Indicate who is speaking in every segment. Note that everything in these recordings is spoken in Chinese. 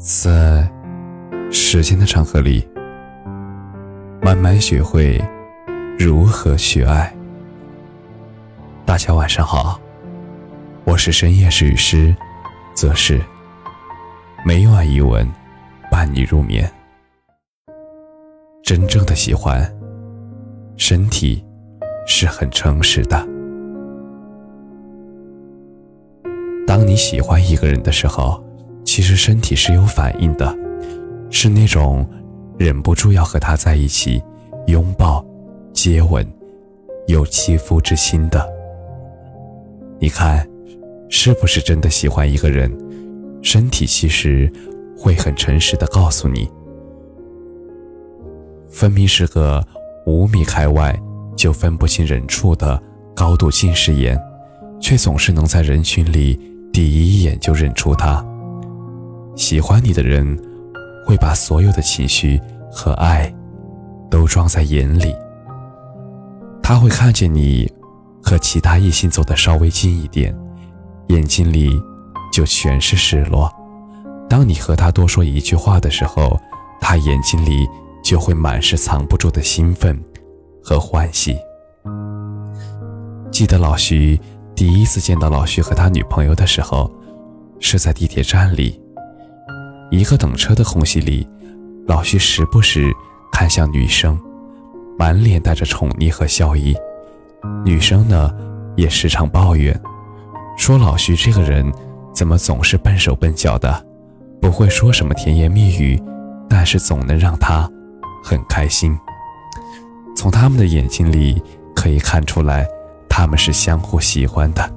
Speaker 1: 在时间的长河里，慢慢学会如何去爱。大家晚上好，我是深夜治愈师，则是每晚一文伴你入眠。真正的喜欢，身体是很诚实的。当你喜欢一个人的时候。其实身体是有反应的，是那种忍不住要和他在一起，拥抱、接吻，有肌肤之心的。你看，是不是真的喜欢一个人？身体其实会很诚实的告诉你，分明是个五米开外就分不清人畜的高度近视眼，却总是能在人群里第一眼就认出他。喜欢你的人，会把所有的情绪和爱都装在眼里。他会看见你和其他异性走得稍微近一点，眼睛里就全是失落。当你和他多说一句话的时候，他眼睛里就会满是藏不住的兴奋和欢喜。记得老徐第一次见到老徐和他女朋友的时候，是在地铁站里。一个等车的空隙里，老徐时不时看向女生，满脸带着宠溺和笑意。女生呢，也时常抱怨，说老徐这个人怎么总是笨手笨脚的，不会说什么甜言蜜语，但是总能让他很开心。从他们的眼睛里可以看出来，他们是相互喜欢的。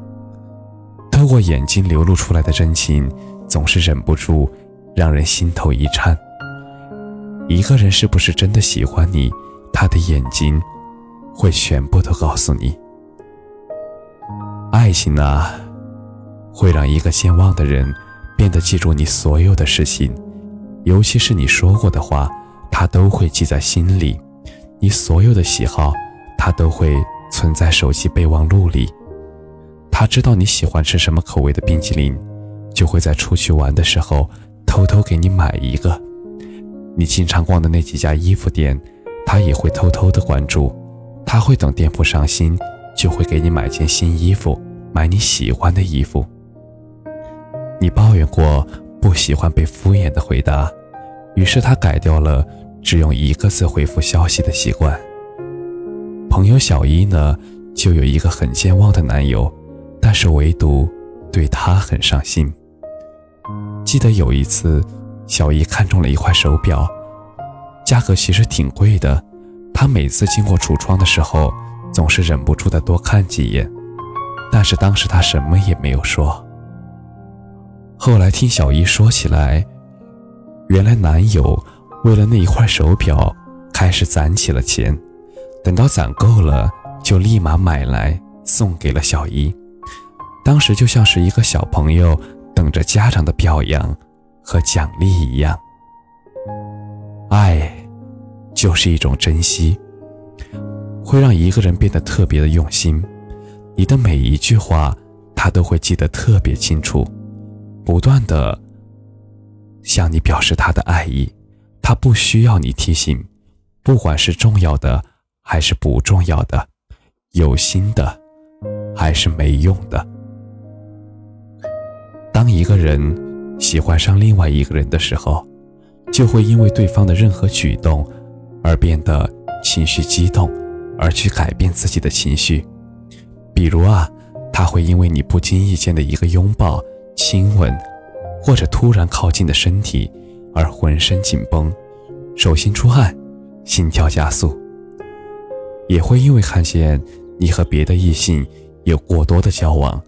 Speaker 1: 透过眼睛流露出来的真情，总是忍不住。让人心头一颤。一个人是不是真的喜欢你，他的眼睛会全部都告诉你。爱情啊，会让一个健忘的人变得记住你所有的事情，尤其是你说过的话，他都会记在心里。你所有的喜好，他都会存在手机备忘录里。他知道你喜欢吃什么口味的冰淇淋，就会在出去玩的时候。偷偷给你买一个，你经常逛的那几家衣服店，他也会偷偷的关注。他会等店铺上新，就会给你买件新衣服，买你喜欢的衣服。你抱怨过不喜欢被敷衍的回答，于是他改掉了只用一个字回复消息的习惯。朋友小一呢，就有一个很健忘的男友，但是唯独对他很上心。记得有一次，小姨看中了一块手表，价格其实挺贵的。她每次经过橱窗的时候，总是忍不住的多看几眼，但是当时她什么也没有说。后来听小姨说起来，原来男友为了那一块手表，开始攒起了钱，等到攒够了，就立马买来送给了小姨。当时就像是一个小朋友。等着家长的表扬和奖励一样，爱就是一种珍惜，会让一个人变得特别的用心。你的每一句话，他都会记得特别清楚，不断的向你表示他的爱意。他不需要你提醒，不管是重要的还是不重要的，有心的还是没用的。当一个人喜欢上另外一个人的时候，就会因为对方的任何举动而变得情绪激动，而去改变自己的情绪。比如啊，他会因为你不经意间的一个拥抱、亲吻，或者突然靠近的身体而浑身紧绷，手心出汗，心跳加速。也会因为看见你和别的异性有过多的交往，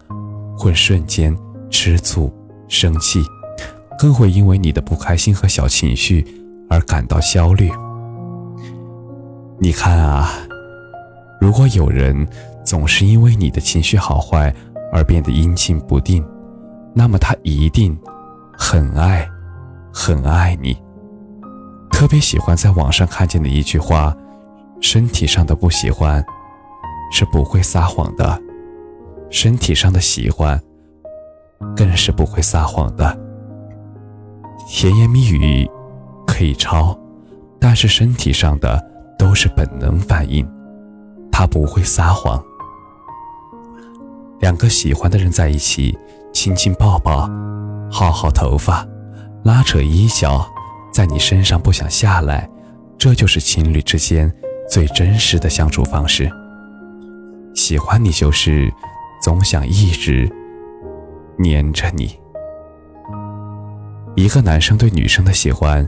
Speaker 1: 会瞬间。吃醋、生气，更会因为你的不开心和小情绪而感到焦虑。你看啊，如果有人总是因为你的情绪好坏而变得阴晴不定，那么他一定很爱、很爱你。特别喜欢在网上看见的一句话：“身体上的不喜欢是不会撒谎的，身体上的喜欢。”更是不会撒谎的。甜言蜜语可以抄，但是身体上的都是本能反应，他不会撒谎。两个喜欢的人在一起，亲亲抱抱，薅薅头发，拉扯衣角，在你身上不想下来，这就是情侣之间最真实的相处方式。喜欢你就是总想一直黏着你。一个男生对女生的喜欢，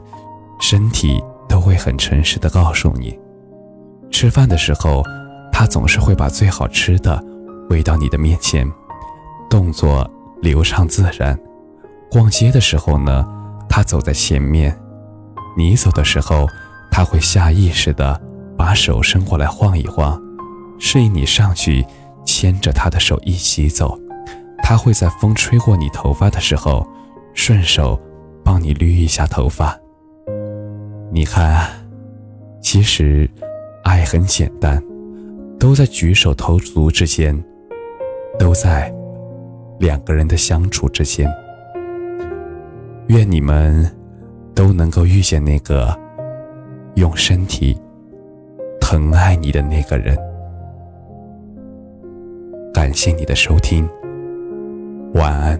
Speaker 1: 身体都会很诚实的告诉你。吃饭的时候，他总是会把最好吃的喂到你的面前，动作流畅自然。逛街的时候呢，他走在前面，你走的时候，他会下意识的把手伸过来晃一晃。示意你上去牵着他的手一起走，他会在风吹过你头发的时候，顺手帮你捋一下头发。你看，其实爱很简单，都在举手投足之间，都在两个人的相处之间。愿你们都能够遇见那个用身体疼爱你的那个人。感谢你的收听，晚安。